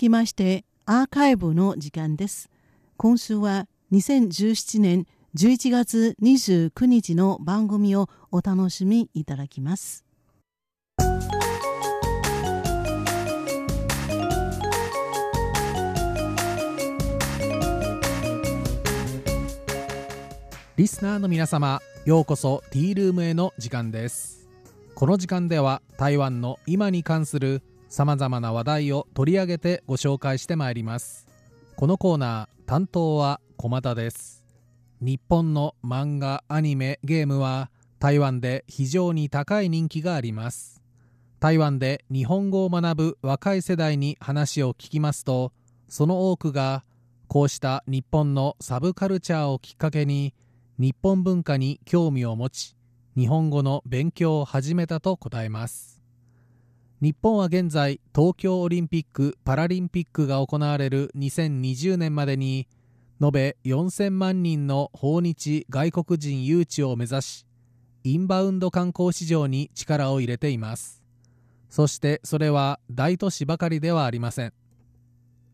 きましてアーカイブの時間です。今週は2017年11月29日の番組をお楽しみいただきます。リスナーの皆様ようこそティールームへの時間です。この時間では台湾の今に関するさまざまな話題を取り上げてご紹介してまいります。このコーナー担当は駒田です。日本の漫画アニメゲームは台湾で非常に高い人気があります。台湾で日本語を学ぶ若い世代に話を聞きますとその多くがこうした日本のサブカルチャーをきっかけに日本文化に興味を持ち日本語の勉強を始めたと答えます。日本は現在東京オリンピック・パラリンピックが行われる2020年までに延べ4000万人の訪日外国人誘致を目指しインバウンド観光市場に力を入れています。そしてそれは大都市ばかりではありません。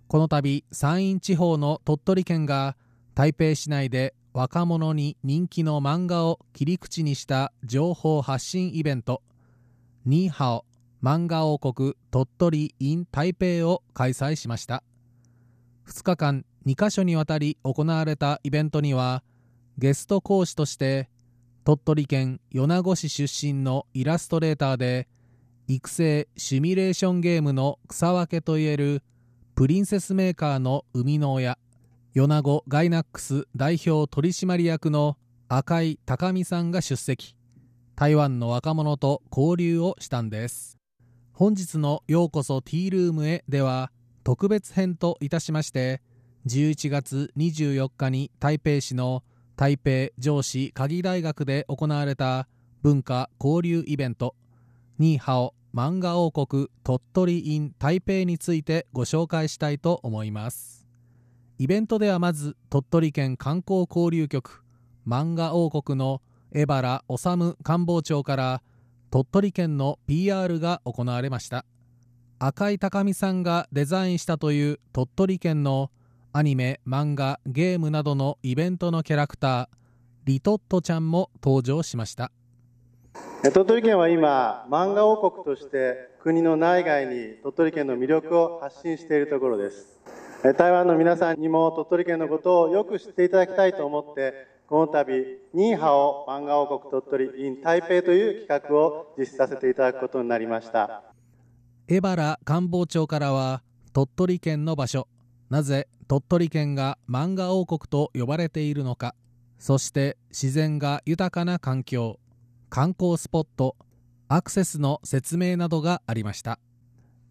この度山陰地方の鳥取県が台北市内で若者に人気の漫画を切り口にした情報発信イベントニーハオ漫画王国鳥取 in 台北を開催しました。2日間2カ所にわたり行われたイベントにはゲスト講師として鳥取県米子市出身のイラストレーターで育成シミュレーションゲームの草分けといえるプリンセスメーカーの生みの親米子ガイナックス代表取締役の赤井高美さんが出席。台湾の若者と交流をしたんです。本日のようこそティールームへでは特別編といたしまして11月24日に台北市の台北上司鍵大学で行われた文化交流イベントニーハオ漫画王国鳥取 in 台北についてご紹介したいと思います。イベントではまず鳥取県観光交流局漫画王国の江原治官房長から鳥取県の PR が行われました。赤井高美さんがデザインしたという鳥取県のアニメ漫画ゲームなどのイベントのキャラクターリトットちゃんも登場しました。鳥取県は今漫画王国として国の内外に鳥取県の魅力を発信しているところです。台湾の皆さんにも鳥取県のことをよく知っていただきたいと思ってこの度、ニーハオ漫画王国鳥取 in 台北という企画を実施させていただくことになりました。江原官房長からは、鳥取県の場所、なぜ鳥取県が漫画王国と呼ばれているのか、そして自然が豊かな環境、観光スポット、アクセスの説明などがありました。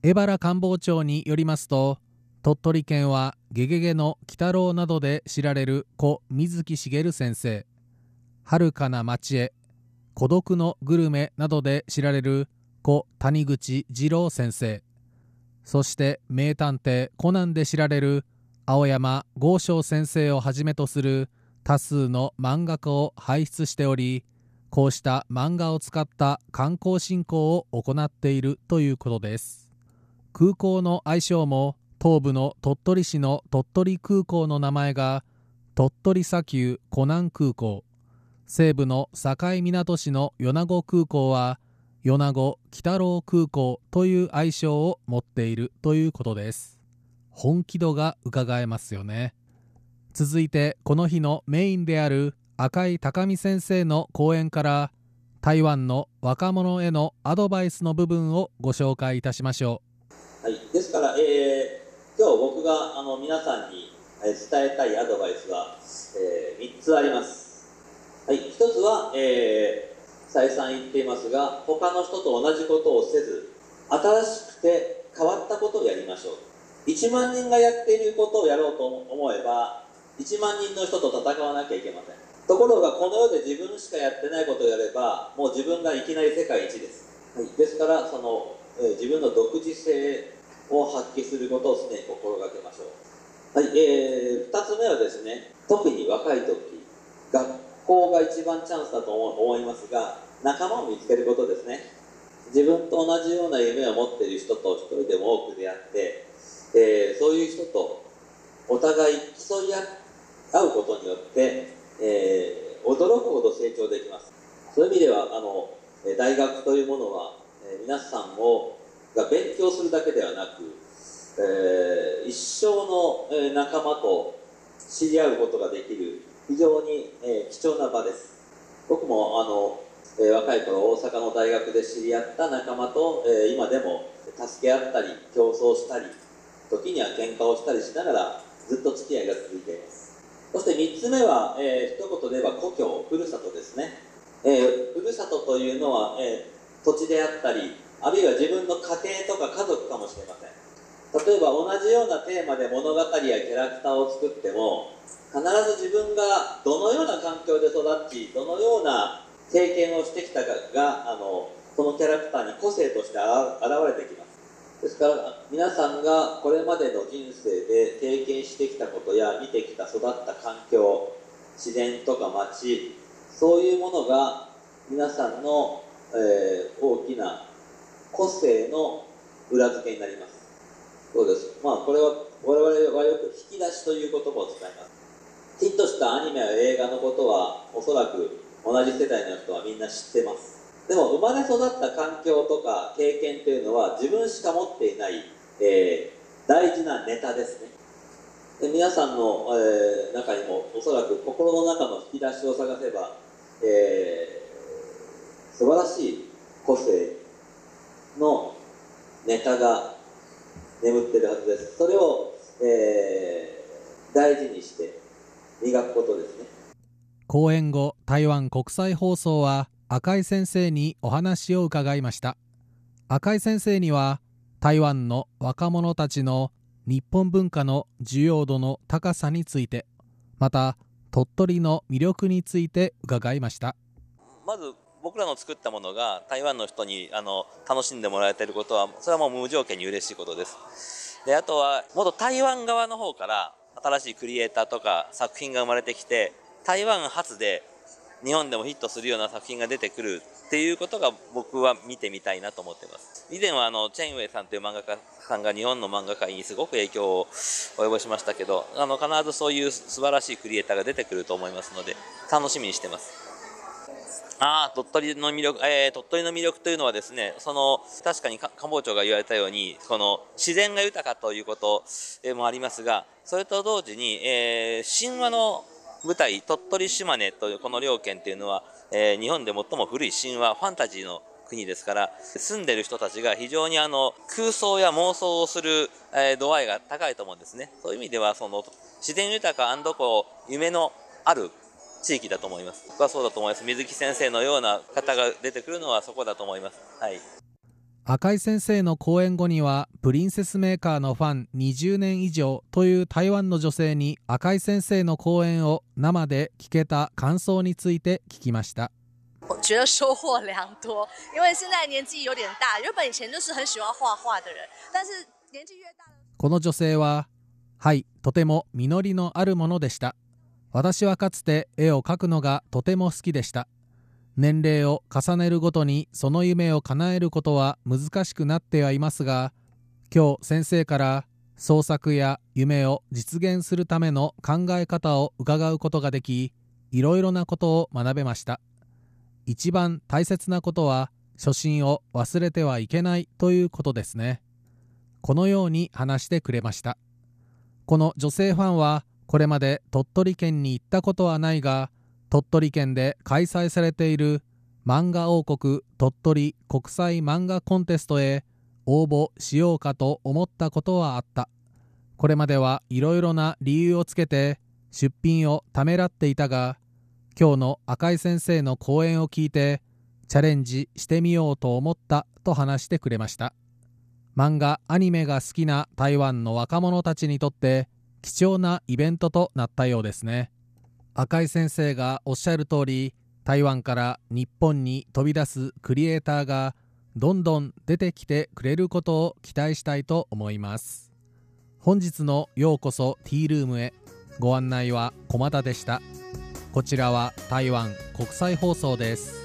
江原官房長によりますと、鳥取県は「ゲゲゲの鬼太郎」などで知られる故水木しげる先生「遥かな町へ」「孤独のグルメ」などで知られる故谷口二郎先生。そして名探偵コナンで知られる青山豪昌先生をはじめとする多数の漫画家を輩出しておりこうした漫画を使った観光振興を行っているということです。空港の愛称も東部の鳥取市の鳥取空港の名前が鳥取砂丘湖南空港西部の境港市の米子空港は米子鬼太郎空港という愛称を持っているということです。本気度が伺えますよね。続いてこの日のメインである赤井高見先生の講演から台湾の若者へのアドバイスの部分をご紹介いたしましょう、はい、ですから、えー今日僕があの皆さんに伝えたいアドバイスは、えー、3つあります、はい、1つは、えー、再三言っていますが他の人と同じことをせず新しくて変わったことをやりましょう。1万人がやっていることをやろうと思えば1万人の人と戦わなきゃいけません。ところがこの世で自分しかやってないことをやればもう自分がいきなり世界一です、はい、ですからその、えー、自分の独自性を発揮することを常に心がけましょう。はい、えー、2つ目はですね、特に若い時、学校が一番チャンスだと思いますが、仲間を見つけることですね。自分と同じような夢を持っている人と一人でも多く出会って、えー、そういう人とお互い競い合うことによって、えー、驚くほど成長できますそういう意味ではあの大学というものは、えー、皆さんをが勉強するだけではなく、えー、一生の仲間と知り合うことができる非常に、えー、貴重な場です。僕もあの、えー、若い頃大阪の大学で知り合った仲間と、えー、今でも助け合ったり競争したり時には喧嘩をしたりしながらずっと付き合いが続いています。そして3つ目は、えー、一言で言えば故郷ふるさとですね、えー、ふるさとというのは、えー、土地であったりあるいは自分の家庭とか家族かもしれません。例えば同じようなテーマで物語やキャラクターを作っても必ず自分がどのような環境で育ちどのような経験をしてきたかがあのそのキャラクターに個性として現れてきます。ですから皆さんがこれまでの人生で経験してきたことや見てきた育った環境自然とか街そういうものが皆さんの、えー、大きな個性の裏付けになります。そうです。まあこれは我々はよく引き出しという言葉を使います。ヒットしたアニメや映画のことはおそらく同じ世代の人はみんな知ってます。でも生まれ育った環境とか経験というのは自分しか持っていない、えー、大事なネタですね。で皆さんの、えー、中にもおそらく心の中の引き出しを探せば、えー、素晴らしい個性のネタが眠ってるはずです。それを、えー、大事にして磨くことですね。講演後台湾国際放送は赤井先生にお話を伺いました。赤井先生には台湾の若者たちの日本文化の需要度の高さについてまた鳥取の魅力について伺いました。まず僕らの作ったものが台湾の人にあの楽しんでもらえてることはそれはもう無条件に嬉しいことです。であとはもっと台湾側の方から新しいクリエイターとか作品が生まれてきて台湾発で日本でもヒットするような作品が出てくるっていうことが僕は見てみたいなと思ってます。以前はあのチェンウェイさんという漫画家さんが日本の漫画界にすごく影響を及ぼしましたけどあの必ずそういう素晴らしいクリエイターが出てくると思いますので楽しみにしてます。あ、鳥取の魅力、えー、鳥取の魅力というのはですね、その、確かに官房長が言われたように、この、自然が豊かということもありますが、それと同時に、えー、神話の舞台、鳥取島根というこの両県というのは、えー、日本で最も古い神話、ファンタジーの国ですから、住んでる人たちが非常にあの、空想や妄想をする、えー、度合いが高いと思うんですね。そういう意味では、その、自然豊かこう、夢のある地域だと思います。僕はそうだと思います。水木先生のような方が出てくるのはそこだと思います。はい。赤井先生の講演後にはプリンセスメーカーのファン20年以上という台湾の女性に赤井先生の講演を生で聞けた感想について聞きました我觉得收获良多，因为现在年纪有点大。日本以前就是很喜欢画画的人，但是年纪越大，この女性は、はい、とても実りのあるものでした。私はかつて絵を描くのがとても好きでした。年齢を重ねるごとにその夢を叶えることは難しくなってはいますが今日先生から創作や夢を実現するための考え方を伺うことができいろいろなことを学べました。一番大切なことは初心を忘れてはいけないということですね。このように話してくれました。この女性ファンはこれまで鳥取県に行ったことはないが鳥取県で開催されている漫画王国鳥取国際漫画コンテストへ応募しようかと思ったことはあった。これまではいろいろな理由をつけて出品をためらっていたが今日の赤井先生の講演を聞いてチャレンジしてみようと思ったと話してくれました。漫画アニメが好きな台湾の若者たちにとって貴重なイベントとなったようですね。赤井先生がおっしゃる通り台湾から日本に飛び出すクリエイターがどんどん出てきてくれることを期待したいと思います。本日のようこそティールームへ。ご案内は駒田でした。こちらは台湾国際放送です。